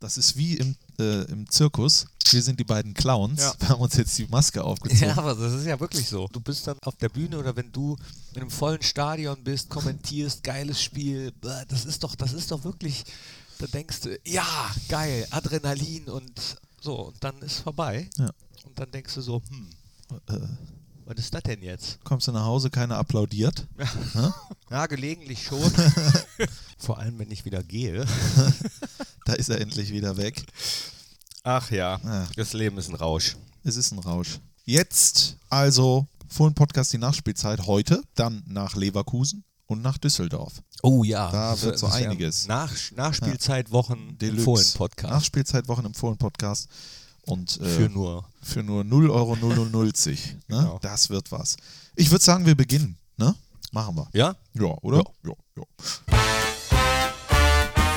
Das ist wie im, äh, im Zirkus. Wir sind die beiden Clowns. Ja. Wir haben uns jetzt die Maske aufgezogen. Ja, aber das ist ja wirklich so. Du bist dann auf der Bühne oder wenn du in einem vollen Stadion bist, kommentierst, geiles Spiel, das ist doch, das ist doch wirklich, da denkst du, ja, geil, Adrenalin und so, und dann ist vorbei. Ja. Und dann denkst du so, hm, Äh, was ist das denn jetzt? kommst du nach Hause, keiner applaudiert. Ja, gelegentlich schon. Vor allem, wenn ich wieder gehe. Da ist er endlich wieder weg. Ach ja, Ja. das Leben ist ein Rausch. Es ist ein Rausch. Jetzt also Fohlen Podcast die Nachspielzeit heute, dann nach Leverkusen und nach Düsseldorf. Oh ja. Da wird so ja einiges. Nach, Nachspielzeitwochen Deluxe. Fohlen-Podcast. Nachspielzeitwochen im Fohlen Podcast. Und äh, Für nur. für nur 0 Euro 0,090. Ne? Genau. Das wird was. Ich würde sagen, wir beginnen. Ne? Machen wir. Ja? Ja, oder? Ja. ja,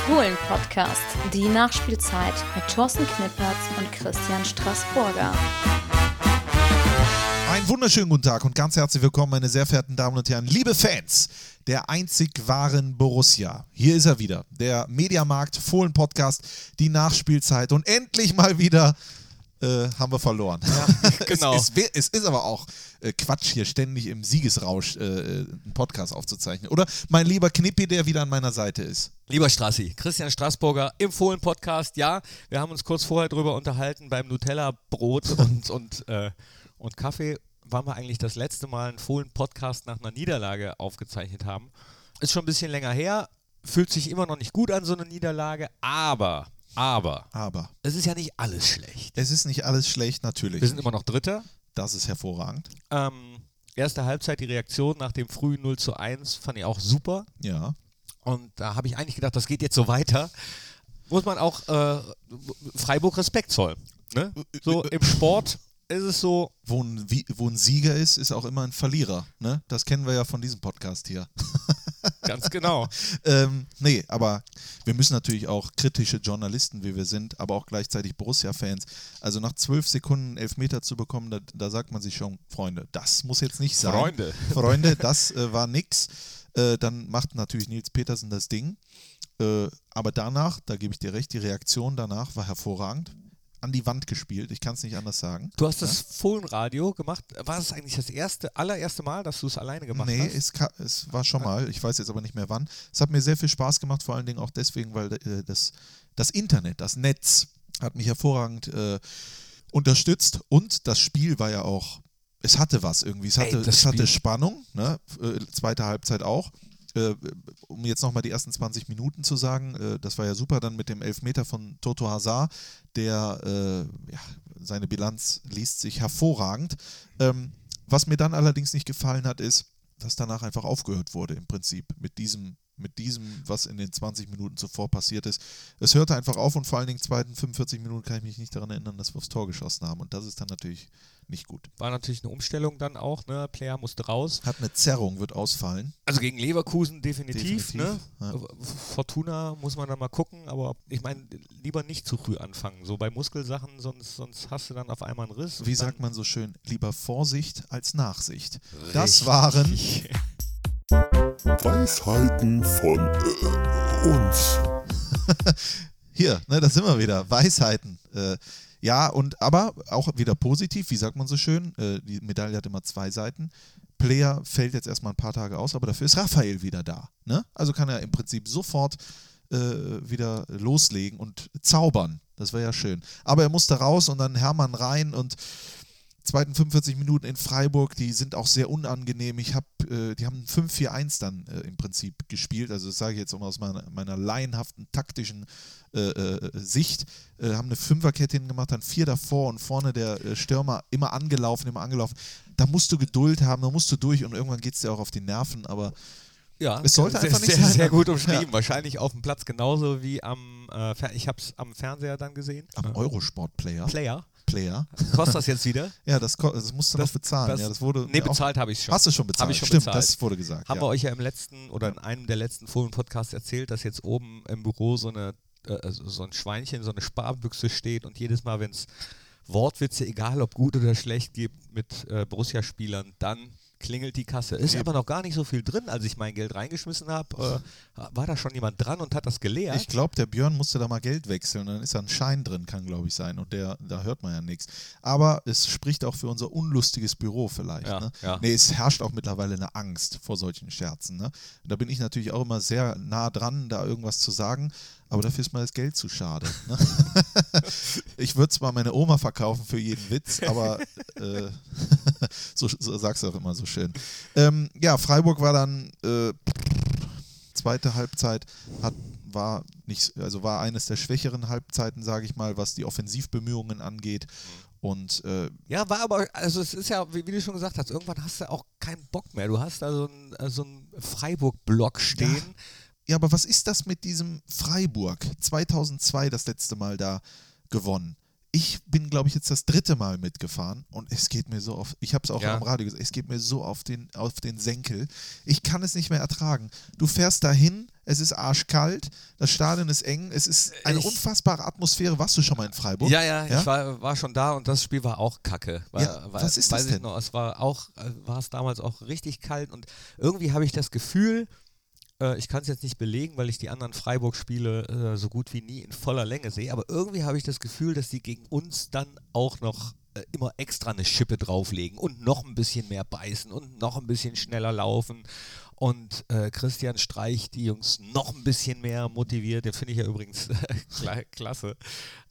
Fohlen Podcast, die Nachspielzeit mit Thorsten Knippertz und Christian Straßburger. Einen wunderschönen guten Tag und ganz herzlich willkommen, meine sehr verehrten Damen und Herren, liebe Fans der einzig wahren Borussia. Hier ist er wieder, der Mediamarkt Fohlen Podcast, die Nachspielzeit und endlich mal wieder äh, haben wir verloren. Ja, genau. Es, es, es ist aber auch äh, Quatsch, hier ständig im Siegesrausch äh, äh, einen Podcast aufzuzeichnen. Oder mein lieber Knippi, der wieder an meiner Seite ist. Lieber Strassi, Christian Straßburger im Fohlen-Podcast. Ja, wir haben uns kurz vorher drüber unterhalten beim Nutella-Brot und, und, und Kaffee. Wann wir eigentlich das letzte Mal einen Fohlen-Podcast nach einer Niederlage aufgezeichnet haben. Ist schon ein bisschen länger her, fühlt sich immer noch nicht gut an, so eine Niederlage, aber, aber, Aber es ist ja nicht alles schlecht. es ist nicht alles schlecht, natürlich. Wir sind immer noch Dritter. das ist hervorragend. Ähm, erste Halbzeit, die Reaktion nach dem frühen 0 zu 1 fand ich auch super. Ja. Und da habe ich eigentlich gedacht, das geht jetzt so weiter. Muss man auch äh, Freiburg Respekt zollen. Ne? So im Sport ist es so, Wo ein, Wie- wo ein Sieger ist, ist auch immer ein Verlierer. Ne? Das kennen wir ja von diesem Podcast hier. ganz genau. Ähm, nee, aber wir müssen natürlich auch kritische Journalisten, wie wir sind, aber auch gleichzeitig Borussia-Fans. Also nach zwölf Sekunden Elfmeter zu bekommen, da, da sagt man sich schon, Freunde, das muss jetzt nicht sein. Freunde. Freunde, das äh, war nix. Äh, dann macht natürlich Nils Petersen das Ding. Äh, aber danach, da gebe ich dir recht, die Reaktion danach war hervorragend. An die Wand gespielt, ich kann es nicht anders sagen. Du hast das Fohlenradio gemacht. War es eigentlich das erste, allererste Mal, dass du es alleine gemacht Nee, hast? es, ka- es war schon mal. Ich weiß jetzt aber nicht mehr wann. Es hat mir sehr viel Spaß gemacht, vor allen Dingen auch deswegen, weil äh, das, das Internet, das Netz hat mich hervorragend äh, unterstützt und das Spiel war ja auch, es hatte was irgendwie. Es Ey, hatte, das es hatte Spannung, ne? äh, zweite Halbzeit auch. Äh, um jetzt nochmal die ersten 20 Minuten zu sagen, äh, das war ja super dann mit dem Elfmeter von Toto Hazard, der äh, ja, seine Bilanz liest sich hervorragend. Ähm, was mir dann allerdings nicht gefallen hat, ist, dass danach einfach aufgehört wurde im Prinzip mit diesem, mit diesem, was in den 20 Minuten zuvor passiert ist. Es hörte einfach auf und vor allen Dingen zweiten 45 Minuten kann ich mich nicht daran erinnern, dass wir aufs Tor geschossen haben und das ist dann natürlich nicht gut. War natürlich eine Umstellung dann auch. Ne? Player musste raus. Hat eine Zerrung, wird ausfallen. Also gegen Leverkusen definitiv. Definitiv, ne? Fortuna muss man dann mal gucken, aber ich meine, lieber nicht zu früh anfangen. So bei Muskelsachen, sonst, sonst hast du dann auf einmal einen Riss. Wie sagt man so schön, lieber Vorsicht als Nachsicht. Das waren Weisheiten von äh, uns. Hier, ne, da sind wir wieder. Weisheiten. Äh, ja, und aber auch wieder positiv, wie sagt man so schön? Äh, die Medaille hat immer zwei Seiten. Player fällt jetzt erstmal ein paar Tage aus, aber dafür ist Raphael wieder da. Ne? Also kann er im Prinzip sofort äh, wieder loslegen und zaubern. Das wäre ja schön. Aber er musste raus und dann Hermann rein und zweiten 45 Minuten in Freiburg, die sind auch sehr unangenehm. Ich habe, äh, die haben 5-4-1 dann äh, im Prinzip gespielt. Also das sage ich jetzt auch mal aus meiner, meiner laienhaften taktischen äh, äh, Sicht. Äh, haben eine Fünferkette hingemacht, dann vier davor und vorne der äh, Stürmer immer angelaufen, immer angelaufen. Da musst du Geduld haben, da musst du durch und irgendwann geht es dir auch auf die Nerven, aber Ja, Es sollte sehr, einfach nicht sehr, sein. sehr gut umschrieben. Ja. Wahrscheinlich auf dem Platz genauso wie am, ich habe es am Fernseher dann gesehen. am Eurosport-Player, Player. Player, Kostet das jetzt wieder? ja, das, das musst du Das- noch bezahlen. das- ja, das wurde Nee, bezahlt habe ich schon. Hast du schon bezahlt? Hab ich schon Stimmt, bezahlt. das wurde gesagt. Haben ja. wir euch ja im letzten oder in einem der letzten Fohlen-Podcasts erzählt, dass jetzt oben im Büro so eine äh, also so ein Schweinchen, so eine Sparbüchse steht und jedes Mal, wenn es Wortwitze, egal ob gut oder schlecht, gibt mit äh, Borussia-Spielern, dann klingelt die Kasse. Ist aber noch gar nicht so viel drin. Als ich mein Geld reingeschmissen habe, äh, war da schon jemand dran und hat das geleert. Ich glaube, der Björn musste da mal Geld wechseln. Dann ist da ein Schein drin, kann glaube ich sein. Und der, da hört man ja nichts. Aber es spricht auch für unser unlustiges Büro vielleicht. Ja, ne? ja. Nee, es herrscht auch mittlerweile eine Angst vor solchen Scherzen. Ne? Da bin ich natürlich auch immer sehr nah dran, da irgendwas zu sagen. Aber dafür ist mir das Geld zu schade. Ne? ich würde zwar meine Oma verkaufen für jeden Witz, aber äh, so, so sagst du auch immer so schön. Ähm, ja, Freiburg war dann äh, zweite Halbzeit hat war nicht also war eines der schwächeren Halbzeiten sage ich mal was die Offensivbemühungen angeht und äh, Ja, war aber, also es ist ja, wie, wie du schon gesagt hast, irgendwann hast du auch keinen Bock mehr. Du hast da so einen so einen Freiburg-Block stehen. ja aber was ist das mit diesem Freiburg 2002 das letzte Mal da gewonnen ich bin, glaube ich, jetzt das dritte Mal mitgefahren und es geht mir so auf, ich habe es auch Ja. am Radio gesagt, es geht mir so auf den, auf den Senkel. Ich kann es nicht mehr ertragen. Du fährst dahin, es ist arschkalt, das Stadion ist eng, es ist eine Ich- unfassbare Atmosphäre. Warst du schon mal in Freiburg? Ja, ja, Ja? ich war, war schon da und das Spiel war auch kacke. War, Ja, war, was ist das weiß ich denn? Noch, es war auch, äh, war es damals auch richtig kalt und irgendwie habe ich das Gefühl, äh, ich kann es jetzt nicht belegen, weil ich die anderen Freiburg-Spiele äh, so gut wie nie in voller Länge sehe, aber irgendwie habe ich das Gefühl, dass die gegen uns dann auch noch äh, immer extra eine Schippe drauflegen und noch ein bisschen mehr beißen und noch ein bisschen schneller laufen. Und äh, Christian Streich die Jungs noch ein bisschen mehr motiviert. Den finde ich ja übrigens kla- klasse.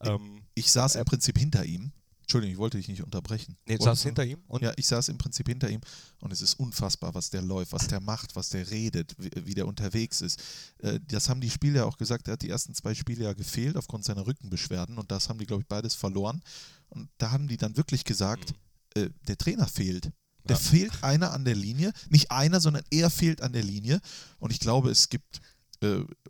Ähm, Ich saß im Prinzip hinter ihm. Entschuldigung, ich wollte dich nicht unterbrechen. nee, du saß hinter ihm und Ja, ich saß im Prinzip hinter ihm und es ist unfassbar, was der läuft, was der macht, was der redet, wie, wie der unterwegs ist. Äh, das haben die Spieler ja auch gesagt, er hat die ersten zwei Spiele ja gefehlt aufgrund seiner Rückenbeschwerden und das haben die, glaube ich, beides verloren. Und da haben die dann wirklich gesagt, äh, der Trainer fehlt. Der Ja. fehlt einer an der Linie, nicht einer, sondern er fehlt an der Linie. Und ich glaube, es gibt,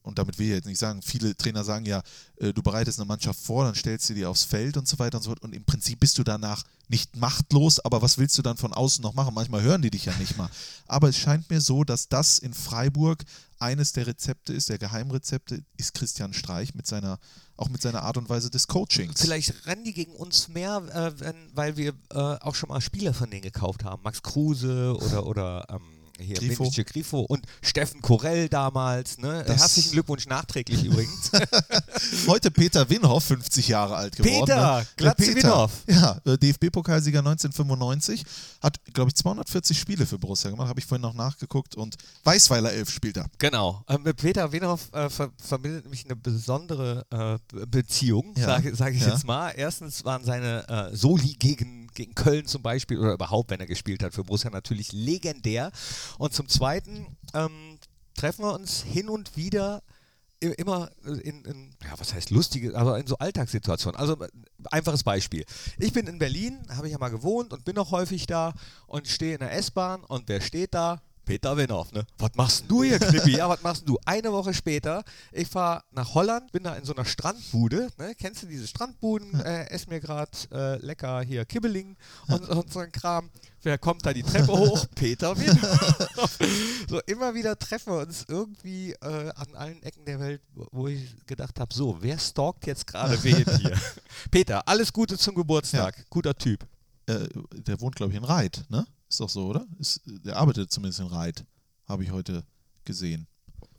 und damit will ich jetzt nicht sagen, viele Trainer sagen ja, äh, du bereitest eine Mannschaft vor, dann stellst du die aufs Feld und so weiter und so fort. Und im Prinzip bist du danach nicht machtlos, aber was willst du dann von außen noch machen? Manchmal hören die dich ja nicht mal. Aber es scheint mir so, dass das in Freiburg eines der Rezepte ist, der Geheimrezepte, ist Christian Streich mit seiner, auch mit seiner Art und Weise des Coachings. vielleicht rennen die gegen uns mehr, äh, wenn, weil wir äh, auch schon mal Spieler von denen gekauft haben. Max Kruse oder, oder ähm, hier Grifo. Grifo und Steffen Korell damals. Ne? Das- Herzlichen Glückwunsch nachträglich übrigens. Heute Peter Winhoff, 50 Jahre alt geworden. Peter, ne? Glatze Peter, Winhoff. Ja, äh, DFB-Pokalsieger 1995, hat, glaube ich, 240 Spiele für Borussia gemacht, habe ich vorhin noch nachgeguckt und Weißweiler 11 spielt er. Genau. Ähm, mit Peter Wenhoff äh, ver verbindet mich eine besondere äh, Be- Beziehung, Ja. sage sag ich Ja. jetzt mal. Erstens waren seine äh, Soli gegen, gegen Köln zum Beispiel oder überhaupt, wenn er gespielt hat für Borussia, natürlich legendär. Und zum Zweiten ähm, treffen wir uns hin und wieder immer in, in, ja, was heißt lustige, aber in so Alltagssituationen. Also äh, einfaches Beispiel. Ich bin in Berlin, habe ich ja mal gewohnt und bin auch häufig da und stehe in der S-Bahn und wer steht da? Peter Winhoff, ne? Was machst du hier, Knippi? Ja, was machst du? Eine Woche später, ich fahre nach Holland, bin da in so einer Strandbude, ne? Kennst du diese Strandbuden? Äh, ess mir gerade äh, lecker hier Kibbeling und, und so ein Kram. Wer kommt da die Treppe hoch? Peter Winhoff. so immer wieder treffen wir uns irgendwie äh, an allen Ecken der Welt, wo- ich gedacht habe, so, wer stalkt jetzt gerade wen hier? Peter, alles Gute zum Geburtstag. Guter Typ. Äh, der wohnt, glaube ich, in Reit, ne? Ist doch so, oder? Ist, der arbeitet zumindest in Reit, habe ich heute gesehen.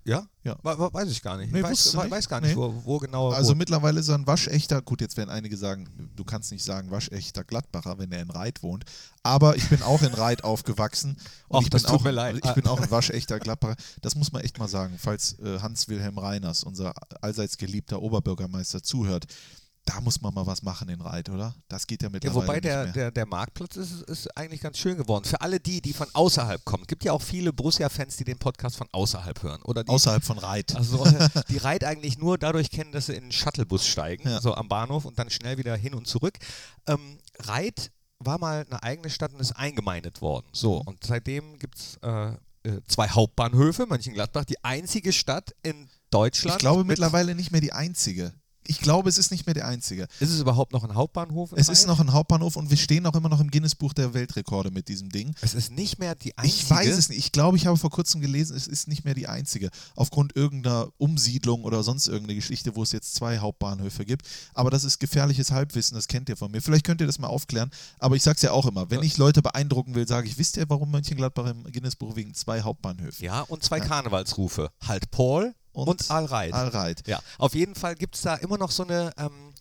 Ja? Ja. We- we- weiß ich gar nicht. Nee, ich weiß, nicht? weiß gar nicht, Nee. wo, wo genau. Also wo. mittlerweile ist er ein waschechter, gut, jetzt werden einige sagen, du kannst nicht sagen waschechter Gladbacher, wenn er in Reit wohnt, aber ich bin auch in Reit aufgewachsen und Ach, ich, bin tut auch, mir leid. ich bin auch ein waschechter Gladbacher. Das muss man echt mal sagen, falls äh, Hans-Wilhelm Reiners, unser allseits geliebter Oberbürgermeister, zuhört. Da muss man mal was machen in Reit, oder? Das geht ja ja, mittlerweile wobei nicht der, der, der Marktplatz ist, ist eigentlich ganz schön geworden. Für alle die, die von außerhalb kommen. gibt ja auch viele Borussia-Fans, die den Podcast von außerhalb hören. Oder die, Außerhalb von Reit. also, die Reit eigentlich nur dadurch kennen, dass sie in einen Shuttlebus steigen, Ja. so am Bahnhof und dann schnell wieder hin und zurück. Ähm, Reit war mal eine eigene Stadt und ist eingemeindet worden. So, Mhm. und seitdem gibt es äh, äh, zwei Hauptbahnhöfe, Mönchengladbach, die einzige Stadt in Deutschland. Ich glaube mit- mittlerweile nicht mehr die einzige. Ich glaube, es ist nicht mehr der einzige. Ist es überhaupt noch ein Hauptbahnhof? Es ist Reit? noch ein Hauptbahnhof und wir stehen auch immer noch im Guinness-Buch der Weltrekorde mit diesem Ding. Es ist nicht mehr die einzige. Ich weiß es nicht. Ich glaube, ich habe vor kurzem gelesen, es ist nicht mehr die einzige. Aufgrund irgendeiner Umsiedlung oder sonst irgendeine Geschichte, wo es jetzt zwei Hauptbahnhöfe gibt. Aber das ist gefährliches Halbwissen, das kennt ihr von mir. Vielleicht könnt ihr das mal aufklären. Aber ich sage es ja auch immer, wenn ich Leute beeindrucken will, sage ich, wisst ihr, warum Mönchengladbach im Guinness-Buch wegen zwei Hauptbahnhöfen? Ja, und zwei Karnevalsrufe. Halt Paul und, Und Alreit. Allreit. Ja, auf jeden Fall gibt es da immer noch so eine, ähm,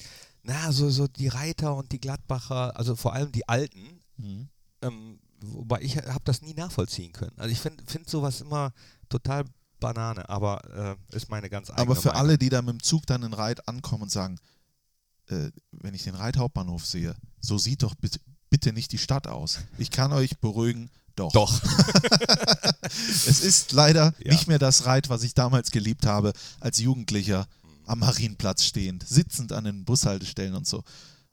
na, so, so die Reiter und die Gladbacher, also vor allem die Alten, Mhm. ähm, wobei ich habe das nie nachvollziehen können. Also ich finde find sowas immer total Banane, aber äh, ist meine ganz eigene Aber für Meinung. alle, die da mit dem Zug dann in Reit ankommen und sagen, äh, wenn ich den Reit Hauptbahnhof sehe, so sieht doch bitte, bitte nicht die Stadt aus. Ich kann euch beruhigen, doch. Doch. Es ist leider Ja. nicht mehr das Reit, was ich damals geliebt habe, als Jugendlicher am Marienplatz stehend, sitzend an den Bushaltestellen und so.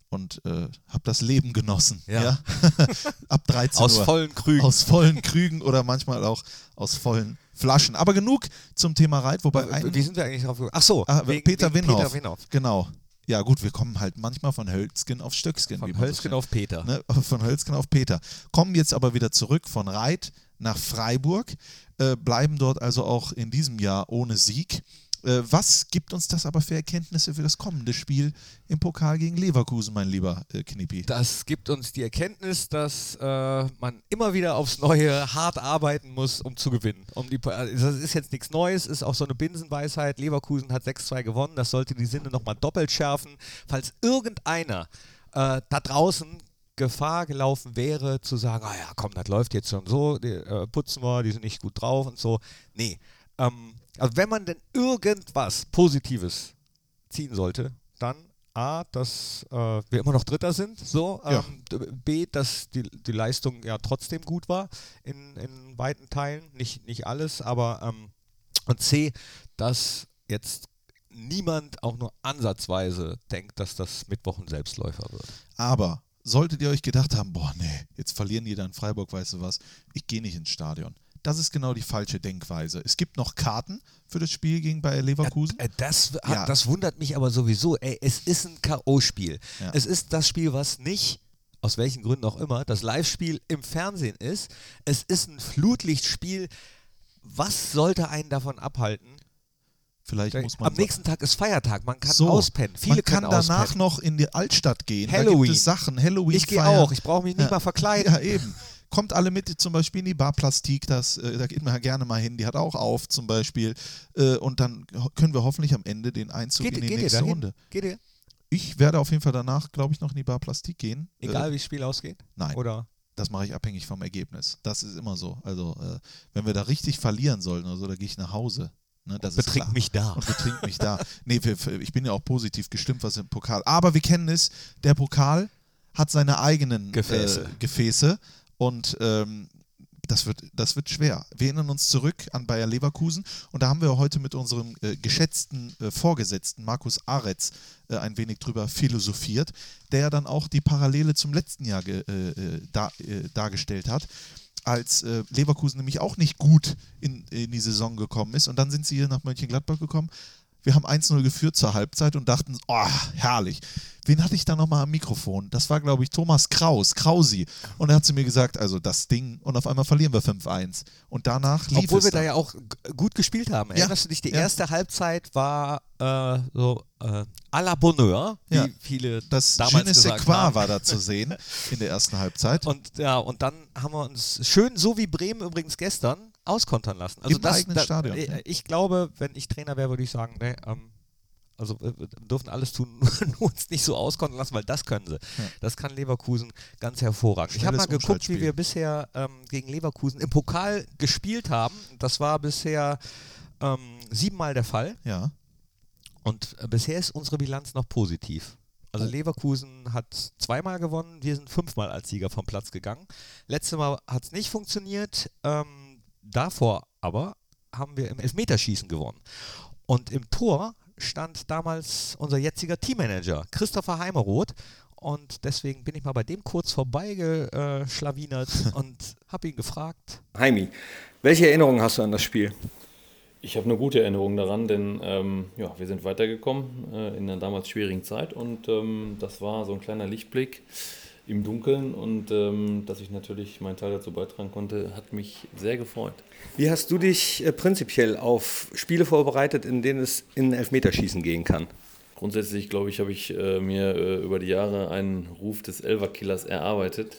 Und äh, habe das Leben genossen. Ja. Ja. Ab 13 Aus Uhr. vollen Krügen. Aus vollen Krügen oder manchmal auch aus vollen Flaschen. Aber genug zum Thema Reit, wobei ein, Wie sind wir eigentlich drauf gekommen? Ach so, Ah, wegen, Peter wegen Winhoff. Peter Winhoff. Genau. Ja, gut, wir kommen halt manchmal von Hölzgen auf Stöcksken. wie Von man so auf Peter. Ne, von Hölzgen auf Peter. Kommen jetzt aber wieder zurück von Reit nach Freiburg, äh, bleiben dort also auch in diesem Jahr ohne Sieg. Äh, was gibt uns das aber für Erkenntnisse für das kommende Spiel im Pokal gegen Leverkusen, mein lieber äh, Knippi? Das gibt uns die Erkenntnis, dass äh, man immer wieder aufs Neue hart arbeiten muss, um zu gewinnen. Um die, also das ist jetzt nichts Neues, ist auch so eine Binsenweisheit. Leverkusen hat 6-2 gewonnen, das sollte die Sinne nochmal doppelt schärfen. Falls irgendeiner äh, da draußen Gefahr gelaufen wäre, zu sagen, ah ja, komm, das läuft jetzt schon so, die, äh, putzen wir, die sind nicht gut drauf und so. Nee. Ähm, also wenn man denn irgendwas Positives ziehen sollte, dann A, dass äh, wir immer noch Dritter sind, so, Ja. ähm, d- B, dass die, die Leistung ja trotzdem gut war in, in weiten Teilen, nicht, nicht alles, aber ähm, und C, dass jetzt niemand auch nur ansatzweise denkt, dass das Mittwoch ein Selbstläufer wird. Aber solltet ihr euch gedacht haben, boah, nee, jetzt verlieren die da in Freiburg, weißt du was, ich gehe nicht ins Stadion. Das ist genau die falsche Denkweise. Es gibt noch Karten für das Spiel gegen Bayer Leverkusen. Äh, Das, hat, Ja. das wundert mich aber sowieso. Ey, es ist ein K.O.-Spiel. Ja. Es ist das Spiel, was nicht, aus welchen Gründen auch immer, das Live-Spiel im Fernsehen ist. Es ist ein Flutlichtspiel. Was sollte einen davon abhalten? Vielleicht muss man Am nächsten Tag ist Feiertag. Man kann so, auspennen. Viele man kann können danach auspennen. noch in die Altstadt gehen. Halloween. Sachen, Halloween. Ich gehe auch. Ich brauche mich nicht Ja. mal verkleiden. Ja, eben. Kommt alle mit, zum Beispiel in die Bar Plastik, das, äh, da geht man ja gerne mal hin, die hat auch auf zum Beispiel. Äh, und dann können wir hoffentlich am Ende den Einzug Geht, in die geht nächste? Runde. Geht ihr? Ich werde auf jeden Fall danach, glaube ich, noch in die Bar Plastik gehen. Egal Äh, wie das Spiel ausgeht? nein. Oder? das mache ich abhängig vom Ergebnis. Das ist immer so. Also, äh, wenn wir da richtig verlieren sollten oder so, da gehe ich nach Hause. Ne, das ist Betrink klar. mich da. Und betrink mich da. Nee, wir, ich bin ja auch positiv gestimmt, was im Pokal. Aber wir kennen es, der Pokal hat seine eigenen Gefäße. Äh, Gefäße und ähm, das wird, das wird schwer. Wir erinnern uns zurück an Bayer Leverkusen und da haben wir heute mit unserem äh, geschätzten äh, Vorgesetzten Markus Aretz äh, ein wenig drüber philosophiert, der dann auch die Parallele zum letzten Jahr äh, äh, dar, äh, dargestellt hat als Leverkusen nämlich auch nicht gut in, in die Saison gekommen ist. Und dann sind sie hier nach Mönchengladbach gekommen. Wir haben 1-0 geführt zur Halbzeit und dachten, oh, herrlich. Wen hatte ich da nochmal am Mikrofon? Das war, glaube ich, Thomas Kraus, Krausi. Und er hat zu mir gesagt, also das Ding, und auf einmal verlieren wir 5-1. Und danach lief Obwohl wir dann. da ja auch gut gespielt haben. Erinnerst du dich? Die ja. erste Halbzeit war äh, so äh, à la Bonheur, wie Ja. viele das damals Je gesagt haben. war da zu sehen in der ersten Halbzeit. Und ja, und dann haben wir uns schön, so wie Bremen übrigens gestern, auskontern lassen. Also Im das, eigenen da, Stadion, äh, ja. Ich glaube, wenn ich Trainer wäre, würde ich sagen, nee, ähm, also äh, wir dürfen alles tun, nur uns nicht so auskontern lassen, weil das können sie. Das kann Leverkusen ganz hervorragend. ich habe mal geguckt, wie wir bisher ähm, gegen Leverkusen im Pokal gespielt haben. Das war bisher ähm, siebenmal der Fall. ja. Und äh, bisher ist unsere Bilanz noch positiv. Also Oh. Leverkusen hat zweimal gewonnen, wir sind fünfmal als Sieger vom Platz gegangen. Letztes Mal hat es nicht funktioniert. Ähm, davor aber haben wir im Elfmeterschießen gewonnen. Und im Tor stand damals unser jetziger Teammanager, Christopher Heimeroth. Und deswegen bin ich mal bei dem kurz vorbeigeschlawinert und habe ihn gefragt, Heimi, welche Erinnerungen hast du an das Spiel? Ich habe eine gute Erinnerung daran, denn ähm, ja, wir sind weitergekommen äh, in einer damals schwierigen Zeit und ähm, das war so ein kleiner Lichtblick im Dunkeln und ähm, dass ich natürlich meinen Teil dazu beitragen konnte, hat mich sehr gefreut. Wie hast du dich äh, prinzipiell auf Spiele vorbereitet, in denen es in Elfmeterschießen gehen kann? Grundsätzlich, glaube ich, habe ich äh, mir äh, über die Jahre einen Ruf des Elverkillers erarbeitet.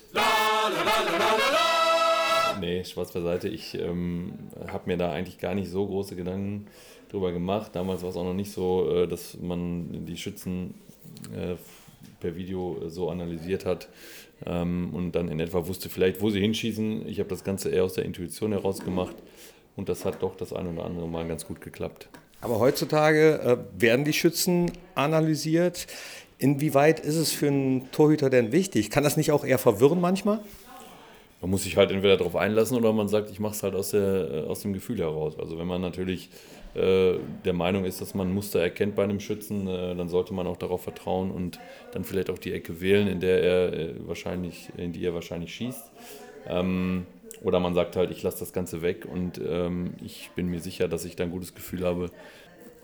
Nee, Spaß beiseite. Ich ähm, habe mir da eigentlich gar nicht so große Gedanken drüber gemacht. Damals war es auch noch nicht so, äh, dass man die Schützen äh, per Video so analysiert hat ähm, und dann in etwa wusste vielleicht, wo sie hinschießen. Ich habe das Ganze eher aus der Intuition heraus gemacht und das hat doch das ein oder andere Mal ganz gut geklappt. Aber heutzutage äh, werden die Schützen analysiert. Inwieweit ist es für einen Torhüter denn wichtig? Kann das nicht auch eher verwirren manchmal? Man muss sich halt entweder darauf einlassen oder man sagt, ich mache es halt aus, der, äh, aus dem Gefühl heraus. Also wenn man natürlich äh, der Meinung ist, dass man Muster erkennt bei einem Schützen, äh, dann sollte man auch darauf vertrauen und dann vielleicht auch die Ecke wählen, in der er wahrscheinlich, in die er wahrscheinlich schießt. Ähm, oder man sagt halt, ich lasse das Ganze weg und ähm, ich bin mir sicher, dass ich da ein gutes Gefühl habe.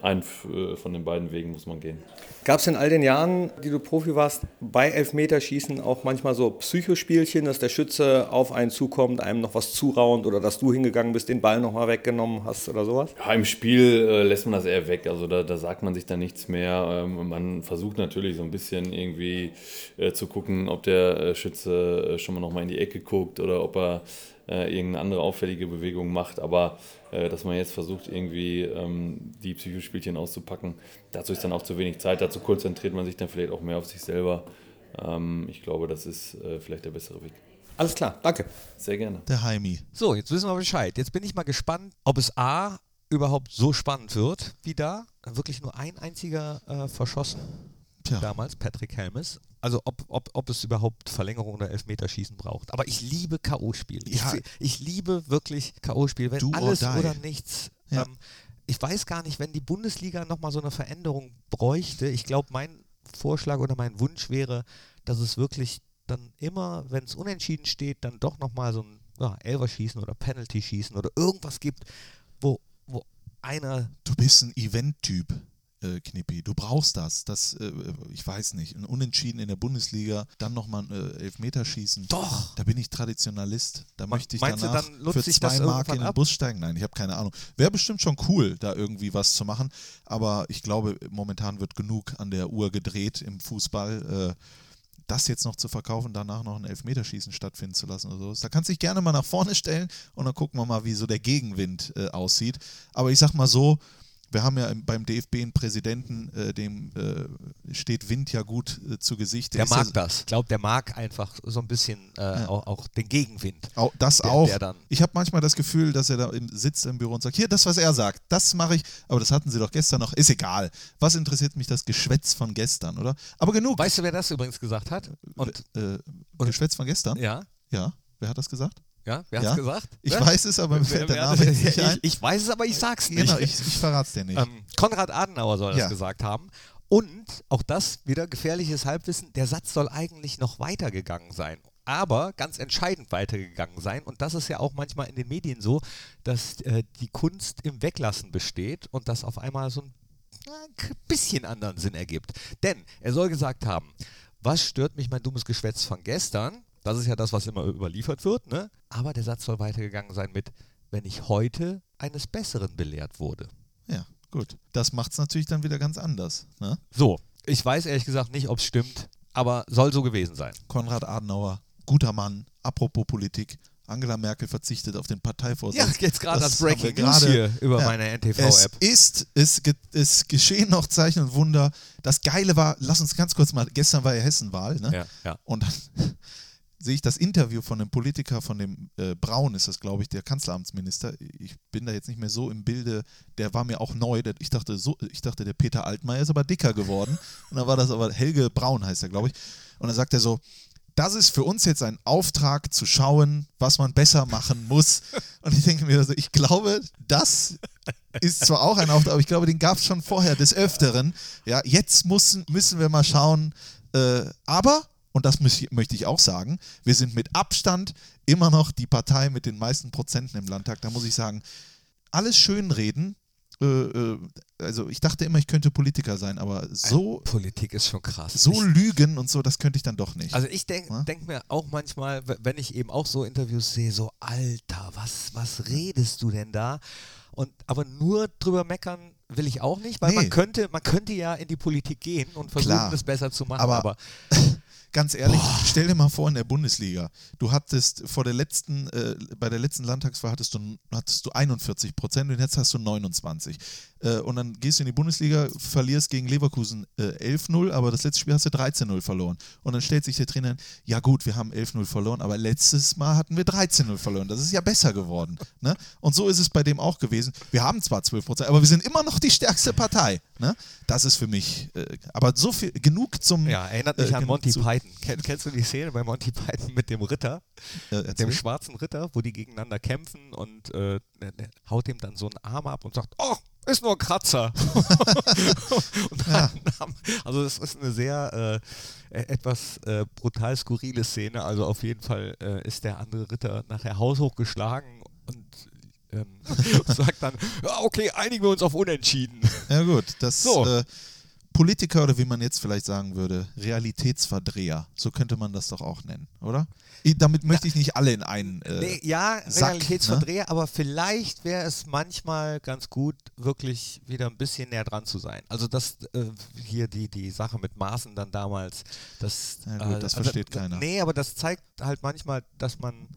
Einen äh, von den beiden Wegen muss man gehen. Gab es in all den Jahren, die du Profi warst, bei Elfmeterschießen auch manchmal so Psychospielchen, dass der Schütze auf einen zukommt, einem noch was zuraunt oder dass du hingegangen bist, den Ball nochmal weggenommen hast oder sowas? Ja, im Spiel äh, lässt man das eher weg. Also da, da sagt man sich dann nichts mehr. Ähm, man versucht natürlich so ein bisschen irgendwie äh, zu gucken, ob der äh, Schütze äh, schon mal nochmal in die Ecke guckt oder ob er äh, irgendeine andere auffällige Bewegung macht. Aber äh, dass man jetzt versucht, irgendwie ähm, die Psychospielchen auszupacken, dazu ist dann auch zu wenig Zeit. Dazu konzentriert man sich dann vielleicht auch mehr auf sich selber. Ähm, ich glaube, das ist äh, vielleicht der bessere Weg. Alles klar, danke. Sehr gerne. Der Heimi. So, jetzt wissen wir Bescheid. Jetzt bin ich mal gespannt, ob es A überhaupt so spannend wird wie da. Wirklich nur ein einziger äh, verschossen Tja. damals, Patrick Helmes. Also ob, ob, ob es überhaupt Verlängerung oder Elfmeterschießen braucht. Aber ich liebe K.O.-Spiele. Ja. Ich, ich liebe wirklich K.O.-Spiele. Wenn Do or alles die. oder nichts. Ja. Ähm, ich weiß gar nicht, wenn die Bundesliga nochmal so eine Veränderung bräuchte. Ich glaube, mein Vorschlag oder mein Wunsch wäre, dass es wirklich dann immer, wenn es unentschieden steht, dann doch nochmal so ein ja, Elverschießen oder Penalty-Schießen oder irgendwas gibt, wo, wo einer Du bist ein Event-Typ, äh, Knippi. Du brauchst das. Das, äh, ich weiß nicht. Ein Unentschieden in der Bundesliga, dann nochmal ein äh, Elfmeterschießen. Doch. Da bin ich Traditionalist. Da möchte ich meinst du, danach dann nutzt für zwei Mark in den ab? Bus steigen. Nein, ich habe keine Ahnung. Wäre bestimmt schon cool, da irgendwie was zu machen. Aber ich glaube, momentan wird genug an der Uhr gedreht im Fußball. Äh, das jetzt noch zu verkaufen, danach noch ein Elfmeterschießen stattfinden zu lassen oder sowas. Da kannst du dich gerne mal nach vorne stellen und dann gucken wir mal, wie so der Gegenwind äh, aussieht. Aber ich sag mal so, wir haben ja im- beim DFB einen Präsidenten, äh, dem äh, steht Wind ja gut äh, zu Gesicht. Der ist mag ja, das. Ich glaube, der mag einfach so ein bisschen äh, auch, auch den Gegenwind. Auch, das Der- auch. der ich habe manchmal das Gefühl, dass er da im, sitzt im Büro und sagt, hier, das, was er sagt, das mache ich. Aber das hatten sie doch gestern noch. Ist egal. Was interessiert mich das Geschwätz von gestern, oder? Aber genug. Weißt du, wer das übrigens gesagt hat? Und äh, Geschwätz von gestern? ja, Ja. Wer hat das gesagt? Ja, wer Ja? hat's gesagt? Ich Wer? weiß es, aber mir fällt der Name nicht ich, ein. ich weiß es, aber ich sag's nicht. Genau, ich, ich verrate es dir nicht. Ähm, Konrad Adenauer soll das Ja. gesagt haben. Und auch das wieder gefährliches Halbwissen, der Satz soll eigentlich noch weitergegangen sein. Aber ganz entscheidend weitergegangen sein. Und das ist ja auch manchmal in den Medien so, dass äh, die Kunst im Weglassen besteht und das auf einmal so ein bisschen anderen Sinn ergibt. Denn er soll gesagt haben, was stört mich mein dummes Geschwätz von gestern? Das ist ja das, was immer überliefert wird, ne? Aber der Satz soll weitergegangen sein mit, wenn ich heute eines Besseren belehrt wurde. ja, gut. Das macht es natürlich dann wieder ganz anders. Ne? So, ich weiß ehrlich gesagt nicht, ob es stimmt, aber soll so gewesen sein. Konrad Adenauer, guter Mann. Apropos Politik. Angela Merkel verzichtet auf den Parteivorsitz. Ja, jetzt gerade das, wir Breaking News gerade- hier über Ja. meine Es NTV-App. ist, es, es geschehen noch Zeichen und Wunder. Das Geile war, lass uns ganz kurz mal, gestern war ja Hessenwahl, ne? Ja, ja. Und dann sehe ich das Interview von einem Politiker, von dem äh, Braun ist das, glaube ich, der Kanzleramtsminister. Ich bin da jetzt nicht mehr so im Bilde, der war mir auch neu. Der, ich, dachte so, ich dachte, der Peter Altmaier ist aber dicker geworden. Und dann war das aber Helge Braun, heißt er, glaube ich. Und dann sagt er so, das ist für uns jetzt ein Auftrag zu schauen, was man besser machen muss. Und ich denke mir so, ich glaube, das ist zwar auch ein Auftrag, aber ich glaube, den gab es schon vorher des Öfteren. Ja, jetzt müssen, müssen wir mal schauen. Äh, aber, und das möchte ich auch sagen, wir sind mit Abstand immer noch die Partei mit den meisten Prozenten im Landtag. Da muss ich sagen, alles schönreden äh, äh, also ich dachte immer, ich könnte Politiker sein, aber so, Politik ist schon krass. so lügen und so, das könnte ich dann doch nicht. Also ich denke Ja? denk mir auch manchmal, wenn ich eben auch so Interviews sehe, so Alter, was, was redest du denn da? Und aber nur drüber meckern will ich auch nicht, weil Nee. man könnte, man könnte ja in die Politik gehen und versuchen, Klar. es besser zu machen. Aber- Aber, Ganz ehrlich, stell dir mal vor in der Bundesliga, du hattest vor der letzten, äh, bei der letzten Landtagswahl hattest du, hattest du 41 Prozent und jetzt hast du 29. Äh, und dann gehst du in die Bundesliga, verlierst gegen Leverkusen äh, 11-0, aber das letzte Spiel hast du 13-0 verloren. Und dann stellt sich der Trainer, hin, ja gut, wir haben 11-0 verloren, aber letztes Mal hatten wir 13-0 verloren. Das ist ja besser geworden. Ne? Und so ist es bei dem auch gewesen. Wir haben zwar 12 Prozent, aber wir sind immer noch die stärkste Partei. Ne? Das ist für mich, äh, aber so viel, genug zum... ja, erinnert mich äh, an Monty Python. Kenn, kennst du die Szene bei Monty Python mit dem Ritter, Äh, dem schwarzen Ritter, wo die gegeneinander kämpfen und äh, haut ihm dann so einen Arm ab und sagt, oh, ist nur ein Kratzer. haben, also das ist eine sehr äh, e- etwas äh, brutal skurrile Szene. Also auf jeden Fall äh, ist der andere Ritter nachher haushoch geschlagen und ähm, sagt dann, ja, okay, einigen wir uns auf Unentschieden. Ja gut, das So. Äh, Politiker oder wie man jetzt vielleicht sagen würde, Realitätsverdreher, so könnte man das doch auch nennen, oder? Ich, damit möchte ich nicht alle in einen. Äh, ja, Sack, Realitätsverdreher, aber vielleicht wäre es manchmal ganz gut, wirklich wieder ein bisschen näher dran zu sein. Also das äh, hier die, die Sache mit Maßen dann damals, das, Ja gut, das versteht keiner. Nee, aber das zeigt halt manchmal, dass man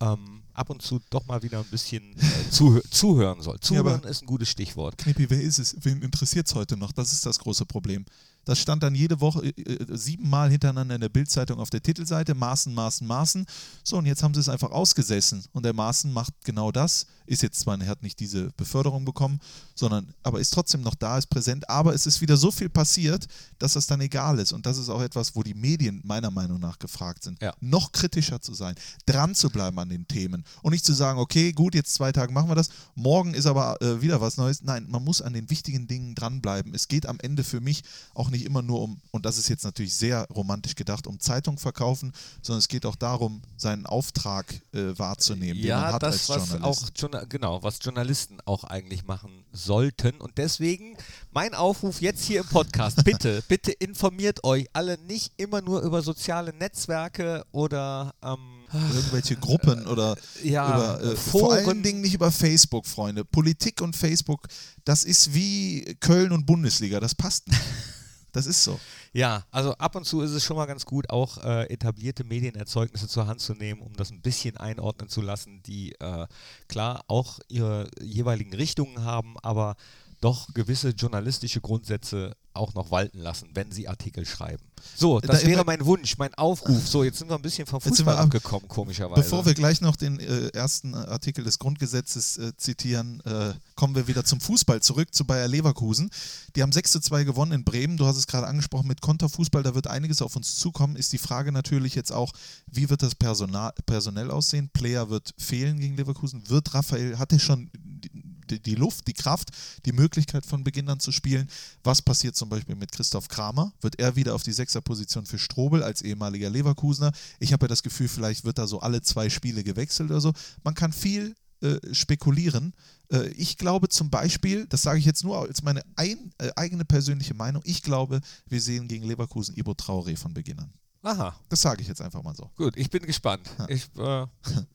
ähm, ab und zu doch mal wieder ein bisschen äh, zuhö zuhören soll. Ja, Zuhören ist ein gutes Stichwort. Knippi, wer ist es? Wen interessiert es heute noch? Das ist das große Problem. Das stand dann jede Woche äh, äh, siebenmal hintereinander in der Bildzeitung auf der Titelseite. Maßen, Maßen, Maßen. So, und jetzt haben sie es einfach ausgesessen. Und der Maßen macht genau das. Ist jetzt zwar, er hat nicht diese Beförderung bekommen, sondern, aber ist trotzdem noch da, ist präsent. Aber es ist wieder so viel passiert, dass das dann egal ist. Und das ist auch etwas, wo die Medien meiner Meinung nach gefragt sind. Ja. Noch kritischer zu sein, dran zu bleiben an den Themen. Und nicht zu sagen, okay, gut, jetzt zwei Tage machen wir das. Morgen ist aber äh, wieder was Neues. Nein, man muss an den wichtigen Dingen dranbleiben. Es geht am Ende für mich auch nicht immer nur um, und das ist jetzt natürlich sehr romantisch gedacht, um Zeitung verkaufen, sondern es geht auch darum, seinen Auftrag äh, wahrzunehmen, den man Ja, hat das, als was Journalist. auch Journa- genau, was Journalisten auch eigentlich machen sollten. Und deswegen mein Aufruf jetzt hier im Podcast: Bitte, bitte informiert euch alle nicht immer nur über soziale Netzwerke oder ähm, Irgendwelche Gruppen oder ja, über, äh, vor Foren. allen Dingen nicht über Facebook, Freunde. Politik und Facebook, das ist wie Köln und Bundesliga, das passt nicht. Das ist so. Ja, also ab und zu ist es schon mal ganz gut, auch äh, etablierte Medienerzeugnisse zur Hand zu nehmen, um das ein bisschen einordnen zu lassen, die äh, klar auch ihre jeweiligen Richtungen haben, aber doch gewisse journalistische Grundsätze auch noch walten lassen, wenn sie Artikel schreiben. So, das Da- wäre mein Wunsch, mein Aufruf. So, jetzt sind wir ein bisschen vom Fußball abgekommen, komischerweise. Bevor wir gleich noch den äh, ersten Artikel des Grundgesetzes äh, zitieren, äh, kommen wir wieder zum Fußball zurück, zu Bayer Leverkusen. Die haben 6 zu 2 gewonnen in Bremen. Du hast es gerade angesprochen mit Konterfußball, da wird einiges auf uns zukommen. Ist die Frage natürlich jetzt auch, wie wird das Personal, personell aussehen? Player wird fehlen gegen Leverkusen. Wird Raphael, hat er schon die, die, die Luft, die Kraft, die Möglichkeit von Beginn an zu spielen? Was passiert zum Beispiel mit Christoph Kramer? Wird er wieder auf die Sechserposition für Strobel als ehemaliger Leverkusener? Ich habe ja das Gefühl, vielleicht wird da so alle zwei Spiele gewechselt oder so. Man kann viel äh, spekulieren. Äh, ich glaube zum Beispiel, das sage ich jetzt nur als meine ein, äh, eigene persönliche Meinung, ich glaube, wir sehen gegen Leverkusen Ibo Traoré von Beginn an. Aha, Das sage ich jetzt einfach mal so. gut, ich bin gespannt. Ich äh,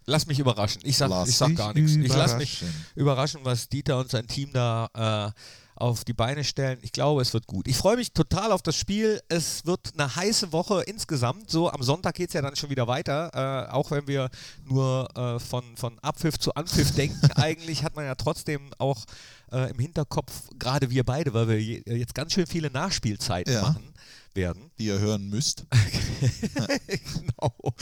lass mich überraschen. Ich sag, Lass ich sag gar nichts. Ich lass mich überraschen. überraschen, was Dieter und sein Team da äh, auf die Beine stellen. Ich glaube, es wird gut. Ich freue mich total auf das Spiel. Es wird eine heiße Woche insgesamt. So am Sonntag geht es ja dann schon wieder weiter. Äh, auch wenn wir nur äh, von, von Abpfiff zu Anpfiff denken, eigentlich hat man ja trotzdem auch äh, im Hinterkopf, gerade wir beide, weil wir je, jetzt ganz schön viele Nachspielzeiten Ja. machen werden. Die ihr hören müsst. genau.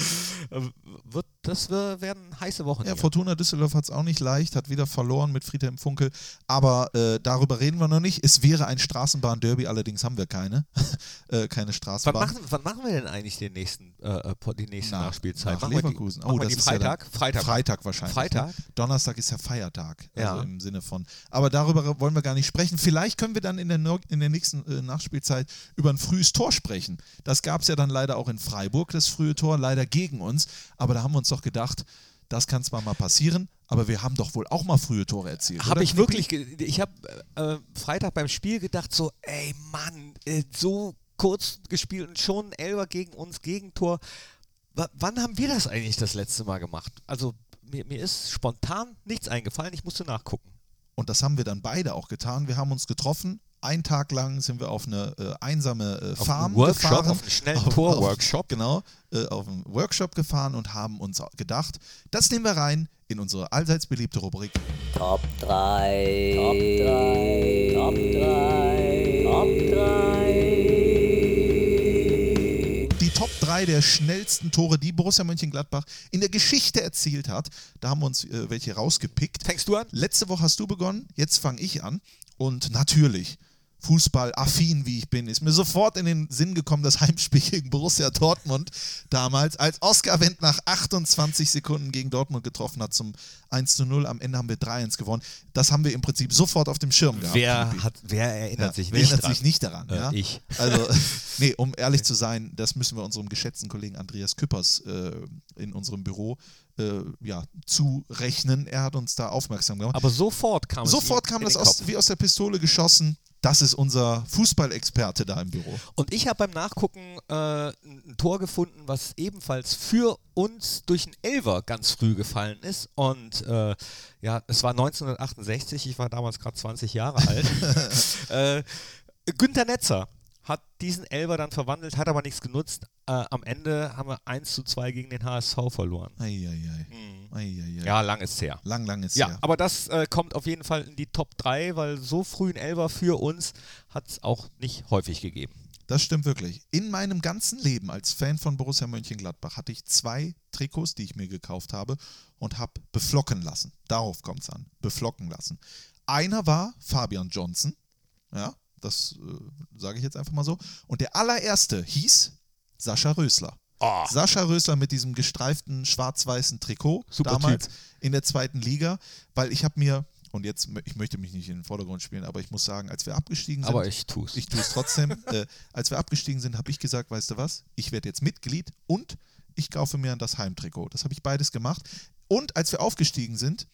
Äh, Wird, das werden heiße Wochen. Ja, hier. Fortuna Düsseldorf hat es auch nicht leicht, hat wieder verloren mit Friedhelm Funkel. Aber äh, darüber reden wir noch nicht. Es wäre ein Straßenbahn-Derby, allerdings haben wir keine. äh, keine Wann Straßenbahn. machen, wann machen wir denn eigentlich den nächsten, äh, äh, die nächste Nach- Nachspielzeit? nach machen Leverkusen. Die, machen Oh, das die ist ja Freitag? dann- Freitag. Freitag wahrscheinlich. Freitag? Ne? Donnerstag ist ja Feiertag. Also Ja. im Sinne von. Aber darüber wollen wir gar nicht sprechen. Vielleicht können wir dann in der, no in der nächsten äh, Nachspielzeit über ein frühes Tor sprechen. Das gab es ja dann leider auch in Freiburg, das frühe Tor, leider gegen uns. Aber da haben wir uns doch gedacht, das kann zwar mal passieren, aber wir haben doch wohl auch mal frühe Tore erzielt. Habe ich wirklich, ich habe äh, Freitag beim Spiel gedacht so, ey Mann, äh, so kurz gespielt und schon ein Elfer gegen uns, Gegentor. W wann haben wir das eigentlich das letzte Mal gemacht? Also mir, mir ist spontan nichts eingefallen, ich musste nachgucken. Und das haben wir dann beide auch getan. Wir haben uns getroffen. Einen Tag lang sind wir auf eine äh, einsame äh, Auf Farm einen Workshop, gefahren. auf einen schnellen auf- Genau, äh, auf einen Workshop gefahren und haben uns gedacht, das nehmen wir rein in unsere allseits beliebte Rubrik Top 3. Top 3. Top 3. Top 3. 3 der schnellsten Tore, die Borussia Mönchengladbach in der Geschichte erzielt hat. Da haben wir uns äh, welche rausgepickt. Fängst du an? Letzte Woche hast du begonnen, jetzt fange ich an. Und natürlich, Fußball-affin wie ich bin, ist mir sofort in den Sinn gekommen, das Heimspiel gegen Borussia Dortmund damals, als Oskar Wendt nach 28 Sekunden gegen Dortmund getroffen hat zum 1 zu 0. Am Ende haben wir 3-1 gewonnen. Das haben wir im Prinzip sofort auf dem Schirm gehabt. Wer, hat, wer erinnert Ja, sich wer nicht erinnert sich nicht daran? Äh, ja? ich. Also, nee, um ehrlich zu sein, das müssen wir unserem geschätzten Kollegen Andreas Küppers äh, in unserem Büro äh, ja, zurechnen. Er hat uns da aufmerksam gemacht. Aber sofort kam es Sofort kam das aus, wie aus der Pistole geschossen. Das ist unser Fußballexperte da im Büro. Und ich habe beim Nachgucken äh, ein Tor gefunden, was ebenfalls für uns durch einen Elver ganz früh gefallen ist. Und äh, ja, es war 1968, ich war damals gerade 20 Jahre alt. äh, Günther Netzer hat diesen Elver dann verwandelt, hat aber nichts genutzt. Äh, am Ende haben wir 1 zu 2 gegen den HSV verloren. Eieiei. Eieiei. Ja, lang ist her. Lang, lang ist Ja, her. aber das äh, kommt auf jeden Fall in die Top 3, weil so früh ein Elver für uns hat es auch nicht häufig gegeben. Das stimmt wirklich. In meinem ganzen Leben als Fan von Borussia Mönchengladbach hatte ich zwei Trikots, die ich mir gekauft habe und habe beflocken lassen. Darauf kommt es an. Beflocken lassen. Einer war Fabian Johnson. Ja, das äh, sage ich jetzt einfach mal so. Und der allererste hieß Sascha Rösler. Oh. Sascha Rösler mit diesem gestreiften schwarz-weißen Trikot Super damals Typ. in der zweiten Liga, weil ich habe mir, und jetzt, ich möchte mich nicht in den Vordergrund spielen, aber ich muss sagen, als wir abgestiegen sind, Aber ich tue es. ich tue es trotzdem. äh, als wir abgestiegen sind, habe ich gesagt, weißt du was, ich werde jetzt Mitglied und ich kaufe mir das Heimtrikot. Das habe ich beides gemacht. Und als wir aufgestiegen sind,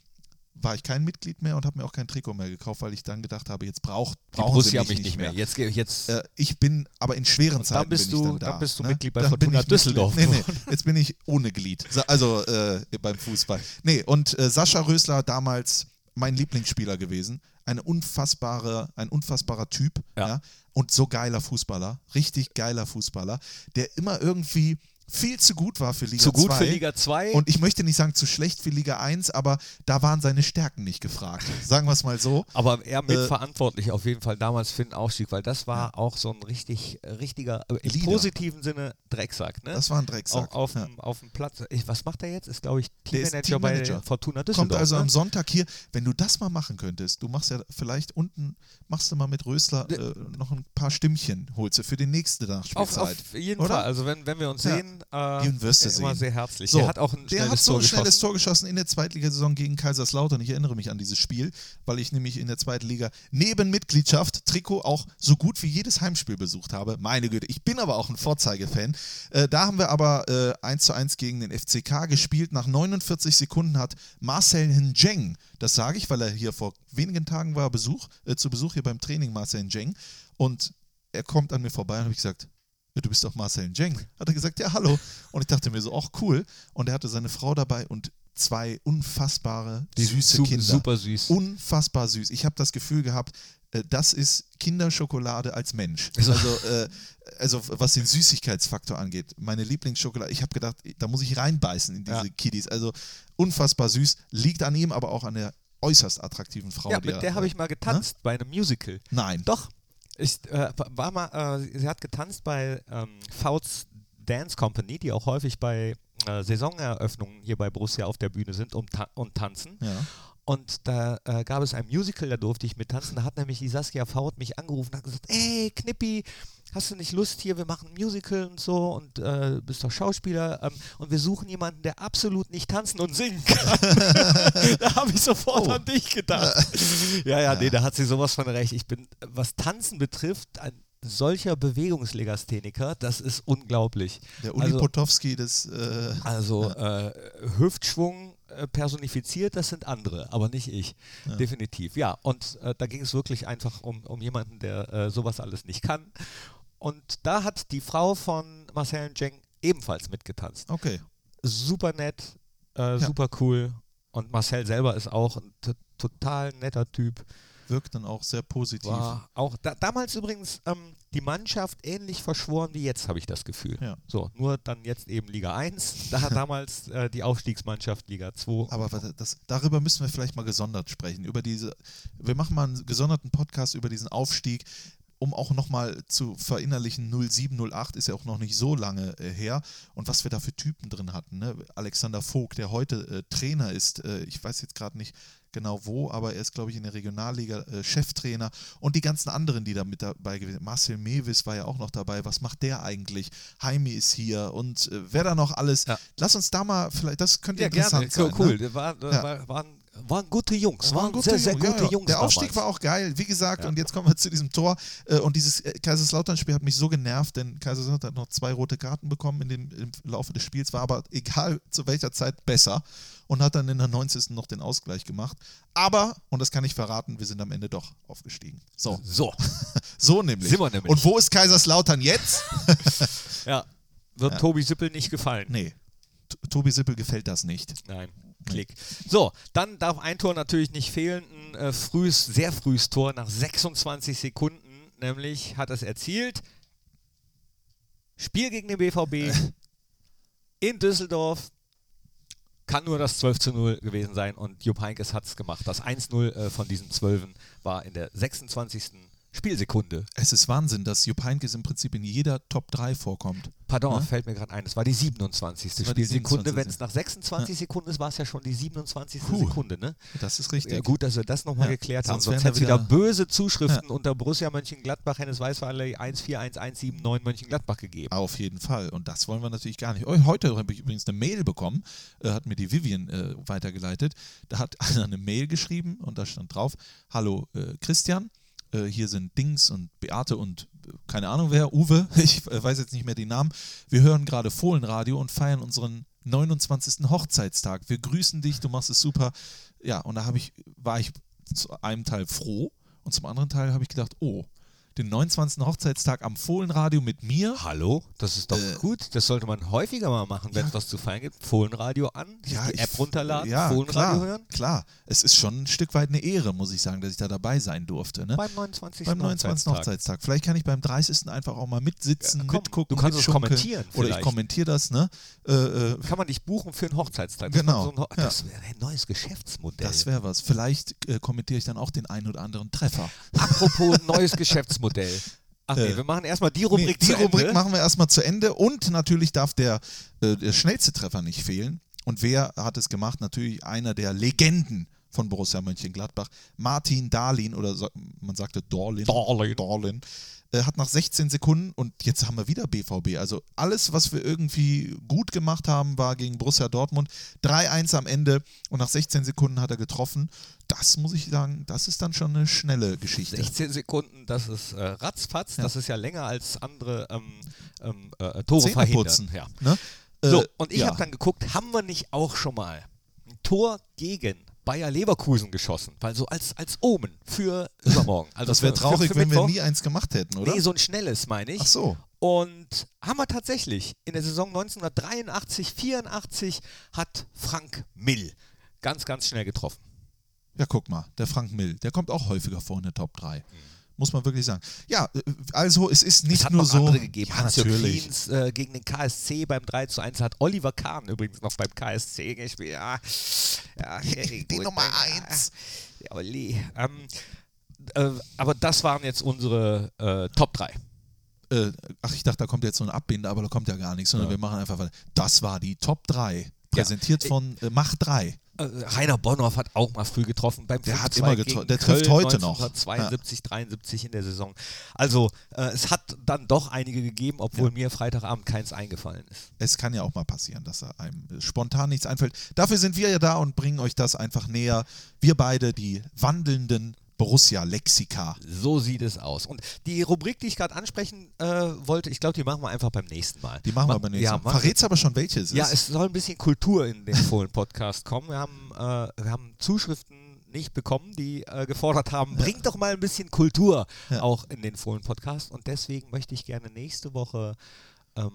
war ich kein Mitglied mehr und habe mir auch kein Trikot mehr gekauft, weil ich dann gedacht habe, jetzt braucht brauchen sie mich mich nicht mehr. Jetzt, ge- jetzt Äh, ich bin aber in schweren Und Zeiten bist bin ich du- dann da. dann bist du ne? Mitglied bei Dann Fortuna ich Düsseldorf. Nee, nee, jetzt bin ich ohne Glied. Also äh, beim Fußball. Nee, und äh, Sascha Rösler damals mein Lieblingsspieler gewesen. Eine unfassbare, ein unfassbarer Typ. Ja. Ja. Und so geiler Fußballer. Richtig geiler Fußballer, der immer irgendwie viel zu gut war für Liga zu gut 2. für Liga 2. Und ich möchte nicht sagen zu schlecht für Liga 1, aber da waren seine Stärken nicht gefragt. Sagen wir es mal so. aber er Äh, mitverantwortlich auf jeden Fall damals für den Aufstieg, weil das war auch so ein richtig, äh, richtiger, äh, im Leader. positiven Sinne Drecksack. Ne? Das war ein Drecksack. Auch auf, Ja. dem, auf dem Platz. Ich, was macht er jetzt? Ist, glaube ich, Teammanager bei Teammanager. Fortuna Düsseldorf. Kommt also ne? am Sonntag hier, wenn du das mal machen könntest, du machst ja vielleicht unten, machst du mal mit Rösler äh, noch ein paar Stimmchen, holst du für die nächste auf, Nachspielzeit. auf jeden oder? Fall. Also wenn, wenn wir uns Ja. sehen, äh, Den wirst du immer sehen. sehr herzlich. So, der hat auch ein der schnelles hat so Tor ein schnelles geschossen. Tor geschossen in der Zweitligasaison gegen Kaiserslautern. Ich erinnere mich an dieses Spiel, weil ich nämlich in der zweiten Liga neben Mitgliedschaft Trikot auch so gut wie jedes Heimspiel besucht habe. Meine Güte, ich bin aber auch ein Vorzeigefan. Äh, da haben wir aber äh, 1 zu 1 gegen den FCK gespielt. Nach 49 Sekunden hat Marcel Njeng, das sage ich, weil er hier vor wenigen Tagen war, Besuch, äh, zu Besuch hier beim Training, Marcel Njeng. Und er kommt an mir vorbei und habe ich gesagt, ja, du bist doch Marcel Njeng. Hat er gesagt, ja, hallo. Und ich dachte mir so, ach cool. Und er hatte seine Frau dabei und zwei unfassbare, süße Su- Kinder. Super süß. Unfassbar süß. Ich habe das Gefühl gehabt, äh, das ist Kinderschokolade als Mensch. Also- äh, also was den Süßigkeitsfaktor angeht. Meine Lieblingsschokolade, ich habe gedacht, da muss ich reinbeißen in diese Ja. Kiddies. Also unfassbar süß. Liegt an ihm, aber auch an der äußerst attraktiven Frau. ja, die mit er- der habe ich mal getanzt bei einem Musical. Nein. Doch. Ich äh, war mal, äh, sie hat getanzt bei ähm, Fouts Dance Company, die auch häufig bei äh, Saisoneröffnungen hier bei Borussia auf der Bühne sind und, ta und tanzen. Ja. Und da äh, gab es ein Musical, da durfte ich mit tanzen. Da hat nämlich die Saskia Faut mich angerufen und hat gesagt, ey Knippi, hast du nicht Lust hier, wir machen ein Musical und so und äh, bist doch Schauspieler ähm, und wir suchen jemanden, der absolut nicht tanzen und singen kann. da habe ich sofort Oh. an dich gedacht. ja, ja, nee, da hat sie sowas von recht. Ich bin, was Tanzen betrifft, ein solcher Bewegungslegastheniker, das ist unglaublich. Der Uli Also- Potowski des. Äh, Also äh, Hüftschwung, personifiziert, das sind andere, aber nicht ich. Definitiv. Ja, und äh, da ging es wirklich einfach um, um jemanden, der äh, sowas alles nicht kann. Und da hat die Frau von Marcel Jeng ebenfalls mitgetanzt. Okay. Super nett, äh, super cool. Und Marcel selber ist auch ein total netter Typ. Wirkt dann auch sehr positiv. War auch da, damals übrigens ähm, die Mannschaft ähnlich verschworen wie jetzt, habe ich das Gefühl. Ja. So, nur dann jetzt eben Liga 1. Da damals äh, die Aufstiegsmannschaft Liga 2. Aber das, darüber müssen wir vielleicht mal gesondert sprechen. Über diese, wir machen mal einen gesonderten Podcast über diesen Aufstieg, um auch nochmal zu verinnerlichen, 07, 08 ist ja auch noch nicht so lange äh, her. Und was wir da für Typen drin hatten. Ne? Alexander Vogt, der heute äh, Trainer ist, äh, ich weiß jetzt gerade nicht genau wo, aber er ist, glaube ich, in der Regionalliga äh, Cheftrainer. Und die ganzen anderen, die da mit dabei gewesen sind. Marcel Mewis war ja auch noch dabei. Was macht der eigentlich? Jaime ist hier und äh, wer da noch alles. Ja. Lass uns da mal, vielleicht, das könnte Ja, interessant gerne. sein. Cool. Ne? Der War, Ja. war, waren, waren gute Jungs. Waren, gute sehr, sehr Jungs, gute ja, ja. Jungs. Der Aufstieg damals. war auch geil, wie gesagt. Und jetzt kommen wir zu diesem Tor. Äh, Und dieses äh, Kaiserslautern-Spiel hat mich so genervt, denn Kaiserslautern hat noch zwei rote Karten bekommen in dem, im Laufe des Spiels, war aber egal zu welcher Zeit besser und hat dann in der 90. noch den Ausgleich gemacht. Aber, und das kann ich verraten, wir sind am Ende doch aufgestiegen. So, So, so nämlich. Sind wir nämlich. Und wo ist Kaiserslautern jetzt? ja. Wird Tobi Sippel nicht gefallen. nee, Tobi Sippel gefällt das nicht. Nein. Klick. So, dann darf ein Tor natürlich nicht fehlen. Ein äh, frühes, sehr frühes Tor nach 26 Sekunden, nämlich hat es erzielt. Spiel gegen den BVB in Düsseldorf. Kann nur das 12 zu 0 gewesen sein und Jupp Heynckes hat es gemacht. Das 1-0 äh, von diesen 12 war in der 26. Spielsekunde. Es ist Wahnsinn, dass Jupp Heynckes im Prinzip in jeder Top 3 vorkommt. Pardon, Ne? fällt mir gerade ein, es war die 27. war die Spielsekunde. 27.. Wenn es nach 26 Sekunden ist, war es ja schon die 27. Puh. Sekunde, ne? Das ist richtig. Ja, gut, dass wir das nochmal Ja, geklärt haben. sonst Sonst hätte es da wieder wieder- böse Zuschriften unter Borussia Mönchengladbach, Hennes Weißweiler 141179 Mönchengladbach gegeben. Auf jeden Fall. Und das wollen wir natürlich gar nicht. Heute habe ich übrigens eine Mail bekommen, äh, hat mir die Vivian äh, weitergeleitet. Da hat einer eine Mail geschrieben und da stand drauf: Hallo äh, Christian, äh, hier sind Dings und Beate und äh, keine Ahnung wer, Uwe, ich äh, weiß jetzt nicht mehr die Namen. Wir hören gerade Fohlenradio und feiern unseren 29. Hochzeitstag. Wir grüßen dich, du machst es super. Ja, und da habe ich, war ich zu einem Teil froh und zum anderen Teil habe ich gedacht, oh, den 29. Hochzeitstag am Fohlenradio mit mir. Hallo? Das ist doch Äh, gut. Das sollte man häufiger mal machen, wenn es was zu feiern gibt. Fohlenradio an, sich die App runterladen, ja, Fohlenradio klar, hören. Klar, es ist schon ein Stück weit eine Ehre, muss ich sagen, dass ich da dabei sein durfte. Ne? Beim 29. Beim 29. Hochzeitstag. Vielleicht kann ich beim 30. einfach auch mal mitsitzen, Ja, komm, mitgucken, du kannst es kommentieren Oder ich vielleicht. kommentiere das, ne? Äh, äh, Kann man dich buchen für einen Hochzeitstag? Das Genau, So Ho ja. Das wäre ein neues Geschäftsmodell. das wäre was. Vielleicht äh, kommentiere ich dann auch den einen oder anderen Treffer. Apropos neues Geschäftsmodell. Ach nee, Äh, wir machen erstmal die Rubrik Nee, die Rubrik machen wir erstmal zu Ende und natürlich darf der, äh, der schnellste Treffer nicht fehlen. Und wer hat es gemacht? Natürlich einer der Legenden von Borussia Mönchengladbach, Martin Dahlin oder man sagte Dorlin. Dahlin. Dorlin äh, hat nach 16 Sekunden und jetzt haben wir wieder BVB. Also alles, was wir irgendwie gut gemacht haben, war gegen Borussia Dortmund. 3-1 am Ende und nach 16 Sekunden hat er getroffen. Das muss ich sagen, das ist dann schon eine schnelle Geschichte. 16 Sekunden, das ist äh, ratzfatz, Ja. das ist ja länger als andere ähm, ähm, äh, Tore Zähne verhindern. putzen. Ja. Ne? So, Äh, und ich ja. habe dann geguckt, haben wir nicht auch schon mal ein Tor gegen Bayer Leverkusen geschossen? Weil so als, als Omen für übermorgen. Also Das wäre traurig, für, für wenn wir nie eins gemacht hätten, oder? Nee, so ein schnelles, meine ich. Ach so. Und haben wir tatsächlich in der Saison 1983, 84 hat Frank Mill ganz, ganz schnell getroffen. Ja, guck mal, der Frank Mill, der kommt auch häufiger vor in der Top 3. Muss man wirklich sagen. Ja, äh, also es ist nicht es hat nur noch so. andere gegeben. Ja, natürlich. Kliens äh, gegen den KSC beim 3 zu 1 hat Oliver Kahn übrigens noch beim KSC gespielt. Ja, ja, Die Nummer eins. Ja, Olli. Ähm, äh, aber das waren jetzt unsere äh, Top 3. Äh, ach, ich dachte, da kommt jetzt so ein Abbinder, aber da kommt ja gar nichts, sondern wir machen einfach weiter. Das war die Top 3. Präsentiert von äh, Macht 3. Äh, Rainer Bonhoff hat auch mal früh getroffen beim Der hat 5-2 immer gegen getro- der Köln trifft heute noch. 1972, 73 in der Saison. Also äh, es hat dann doch einige gegeben, obwohl mir Freitagabend keins eingefallen ist. Es kann ja auch mal passieren, dass einem spontan nichts einfällt. Dafür sind wir ja da und bringen euch das einfach näher. Wir beide, die wandelnden Borussia-Lexika. So sieht es aus. Und die Rubrik, die ich gerade ansprechen äh, wollte, ich glaube, die machen wir einfach beim nächsten Mal. Die machen Ma- wir beim nächsten ja, Mal. Verrätst aber schon, welche es Ja, ist. es soll ein bisschen Kultur in den Fohlen-Podcast kommen. Wir haben, äh, wir haben Zuschriften nicht bekommen, die äh, gefordert haben, bringt doch mal ein bisschen Kultur Ja. auch in den Fohlen-Podcast. Und deswegen möchte ich gerne nächste Woche ähm,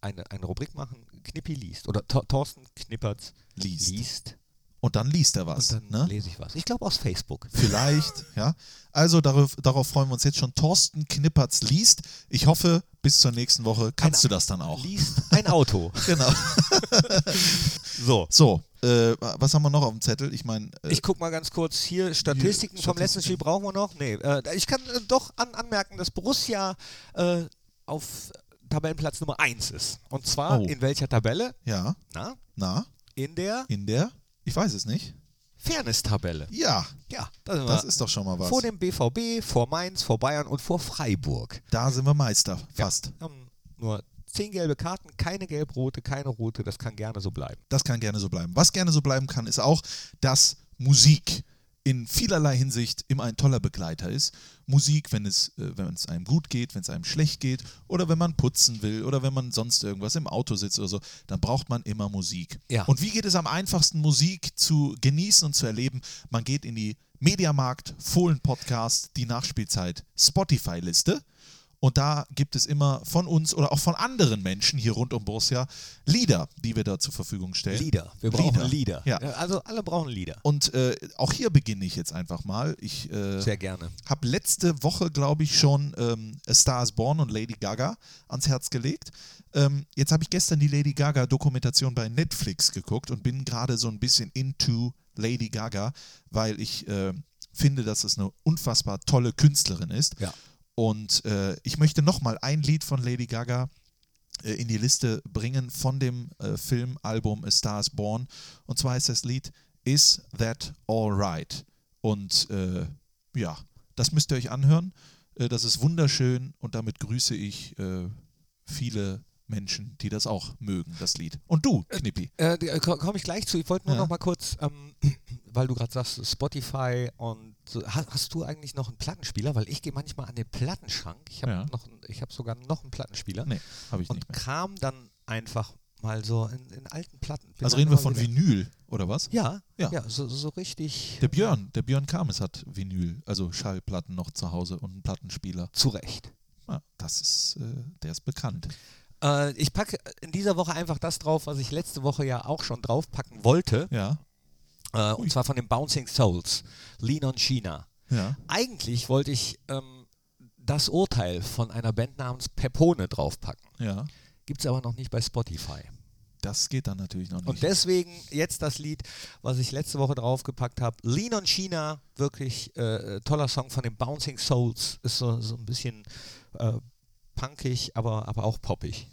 eine, eine Rubrik machen, Knippi liest. Oder Thor- Thorsten Knippertz Liest. liest. Und dann liest er was. Und dann ne? lese ich was. Ich glaube aus Facebook. Vielleicht, ja. Also darauf, darauf freuen wir uns jetzt schon. Thorsten Knippertz liest. Ich hoffe, bis zur nächsten Woche kannst du das dann auch. Liest ein Auto. Genau. so. So, äh, was haben wir noch auf dem Zettel? Ich meine, äh, Ich gucke mal ganz kurz hier, Statistiken vom letzten Spiel brauchen wir noch? Nee, äh, ich kann äh, doch an, anmerken, dass Borussia äh, auf Tabellenplatz Nummer 1 ist. Und zwar Oh. in welcher Tabelle? ja, Na, na, in der in der, ich weiß es nicht. Fairness-Tabelle. Ja, Ja, da sind das wir. ist doch schon mal was. vor dem BVB, vor Mainz, vor Bayern und vor Freiburg. da sind wir Meister, fast. Wir haben nur 10 gelbe Karten, keine gelb-rote, keine rote. Das kann gerne so bleiben. Das kann gerne so bleiben. Was gerne so bleiben kann, ist auch, dass Musik in vielerlei Hinsicht immer ein toller Begleiter ist. Musik, wenn es, äh, wenn es einem gut geht, wenn es einem schlecht geht oder wenn man putzen will oder wenn man sonst irgendwas im Auto sitzt oder so, dann braucht man immer Musik. Ja. Und wie geht es am einfachsten, Musik zu genießen und zu erleben? Man geht in die Mediamarkt, Fohlen Podcast, die Nachspielzeit Spotify-Liste. Und da gibt es immer von uns oder auch von anderen Menschen hier rund um Borussia Lieder, die wir da zur Verfügung stellen. Lieder. Wir brauchen Lieder. Lieder. Ja. Also alle brauchen Lieder. Und äh, auch hier beginne ich jetzt einfach mal. Ich äh, Sehr gerne. habe letzte Woche, glaube ich, schon ähm, A Star is Born und Lady Gaga ans Herz gelegt. Ähm, jetzt habe ich gestern die Lady Gaga-Dokumentation bei Netflix geguckt und bin gerade so ein bisschen into Lady Gaga, weil ich äh, finde, dass es eine unfassbar tolle Künstlerin ist. Ja. Und äh, ich möchte nochmal ein Lied von Lady Gaga äh, in die Liste bringen von dem äh, Filmalbum A Star is Born. Und zwar heißt das Lied Is That Alright? Und äh, ja, das müsst ihr euch anhören. Äh, das ist wunderschön und damit grüße ich äh, viele Menschen, die das auch mögen, das Lied. Und du, Knippi. Äh, Komme ich gleich zu. Ich wollte nur Ja. noch mal kurz, ähm, weil du gerade sagst, Spotify und so, hast, hast du eigentlich noch einen Plattenspieler? Weil ich gehe manchmal an den Plattenschrank. Ich habe Ja. noch, ich habe sogar noch einen Plattenspieler Nee, habe ich und nicht mehr. kram dann einfach mal so in, in alten Platten. Bin Also reden wir von Vinyl, oder was? Ja, Ja. ja, so, so richtig Der Björn, der Björn Kames hat Vinyl, also Schallplatten noch zu Hause und einen Plattenspieler. zurecht. Ja, das ist, äh, der ist bekannt. Äh, ich packe in dieser Woche einfach das drauf, was ich letzte Woche ja auch schon draufpacken wollte. Ja, Äh, und zwar von den Bouncing Souls, Lean on China. ja. Eigentlich wollte ich ähm, das Urteil von einer Band namens Pepone draufpacken. Ja, Gibt es aber noch nicht bei Spotify. das geht dann natürlich noch nicht. Und deswegen jetzt das Lied, was ich letzte Woche draufgepackt habe. Lean on China, wirklich äh, toller Song von den Bouncing Souls. Ist so, so ein bisschen äh, punkig, aber, aber auch poppig.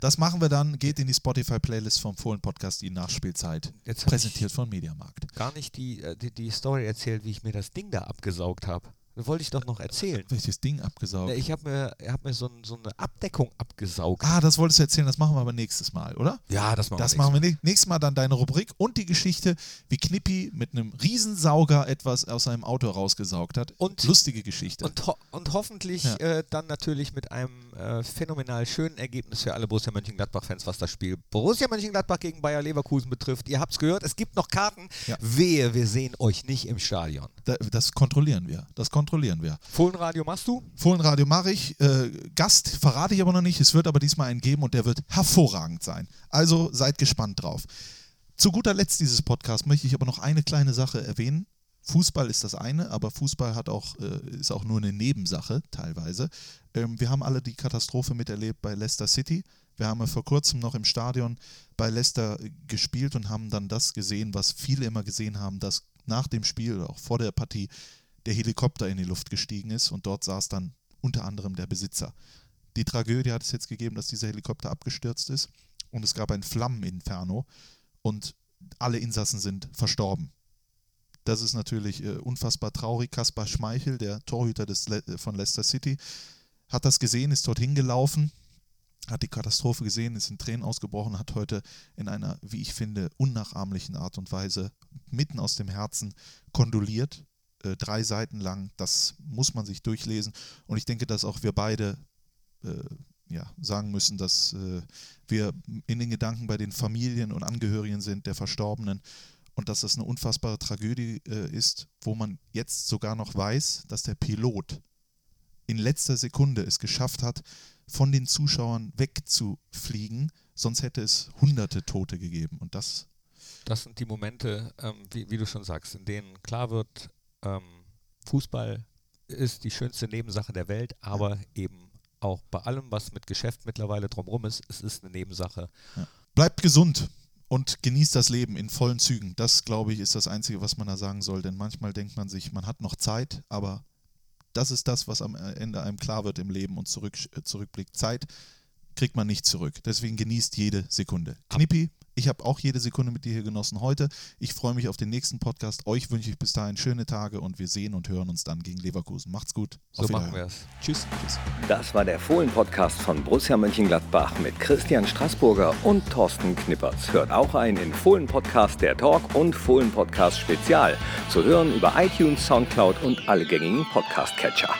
Das machen wir dann, geht in die Spotify-Playlist vom Fohlen-Podcast, die Nachspielzeit, Jetzt präsentiert von Mediamarkt. gar nicht die, äh, die, die Story erzählt, wie ich mir das Ding da abgesaugt habe. Das wollte ich doch noch erzählen. Welches Ding abgesaugt? Ich habe mir, hab mir so, ein, so eine Abdeckung abgesaugt. Ah, das wolltest du erzählen, das machen wir aber nächstes Mal, oder? Ja, das machen Das wir machen wir nä- nächstes Mal dann deine Rubrik und die Geschichte, wie Knippi mit einem Riesensauger etwas aus seinem Auto rausgesaugt hat. Und- Lustige Geschichte. Und, ho und hoffentlich Ja. äh, dann natürlich mit einem äh, phänomenal schönen Ergebnis für alle Borussia Mönchengladbach-Fans, was das Spiel Borussia Mönchengladbach gegen Bayer Leverkusen betrifft. Ihr habt es gehört, es gibt noch Karten. Ja. Wehe, wir sehen euch nicht im Stadion. Da, das kontrollieren wir. Das kontrollieren wir. Fohlenradio machst du? Fohlenradio mache ich. Äh, Gast verrate ich aber noch nicht. Es wird aber diesmal einen geben und der wird hervorragend sein. Also seid gespannt drauf. Zu guter Letzt dieses Podcast möchte ich aber noch eine kleine Sache erwähnen. Fußball ist das eine, aber Fußball hat auch, äh, ist auch nur eine Nebensache teilweise. Ähm, wir haben alle die Katastrophe miterlebt bei Leicester City. Wir haben ja vor kurzem noch im Stadion bei Leicester gespielt und haben dann das gesehen, was viele immer gesehen haben, dass nach dem Spiel oder auch vor der Partie der Helikopter in die Luft gestiegen ist und dort saß dann unter anderem der Besitzer. Die Tragödie hat es jetzt gegeben, dass dieser Helikopter abgestürzt ist und es gab ein Flammeninferno und alle Insassen sind verstorben. Das ist natürlich äh, unfassbar traurig. Kaspar Schmeichel, der Torhüter des Le äh, von Leicester City, hat das gesehen, ist dorthin gelaufen, hat die Katastrophe gesehen, ist in Tränen ausgebrochen, hat heute in einer, wie ich finde, unnachahmlichen Art und Weise mitten aus dem Herzen kondoliert äh, drei Seiten lang. Das muss man sich durchlesen. Und ich denke, dass auch wir beide äh, ja, sagen müssen, dass äh, wir in den Gedanken bei den Familien und Angehörigen sind der Verstorbenen und dass das eine unfassbare Tragödie äh, ist, wo man jetzt sogar noch weiß, dass der Pilot in letzter Sekunde es geschafft hat, von den Zuschauern wegzufliegen, sonst hätte es hunderte Tote gegeben. Und das. Das sind die Momente, ähm, wie, wie, du schon sagst, in denen klar wird, ähm, Fußball ist die schönste Nebensache der Welt, aber ja. eben auch bei allem, was mit Geschäft mittlerweile drumherum ist, es ist eine Nebensache. Ja. Bleibt gesund und genießt das Leben in vollen Zügen. Das, glaube ich, ist das Einzige, was man da sagen soll. Denn manchmal denkt man sich, man hat noch Zeit, aber das ist das, was am Ende einem klar wird im Leben und zurück, zurückblickt. Zeit kriegt man nicht zurück. Deswegen genießt jede Sekunde. Knippi, ich habe auch jede Sekunde mit dir hier genossen heute. Ich freue mich auf den nächsten Podcast. Euch wünsche ich bis dahin schöne Tage und wir sehen und hören uns dann gegen Leverkusen. Macht's gut. So machen wir es. Tschüss. Tschüss. Das war der Fohlen-Podcast von Borussia Mönchengladbach mit Christian Straßburger und Thorsten Knippertz. Hört auch ein in Fohlen-Podcast der Talk und Fohlen-Podcast Spezial. Zu hören über iTunes, Soundcloud und alle gängigen Podcast-Catcher.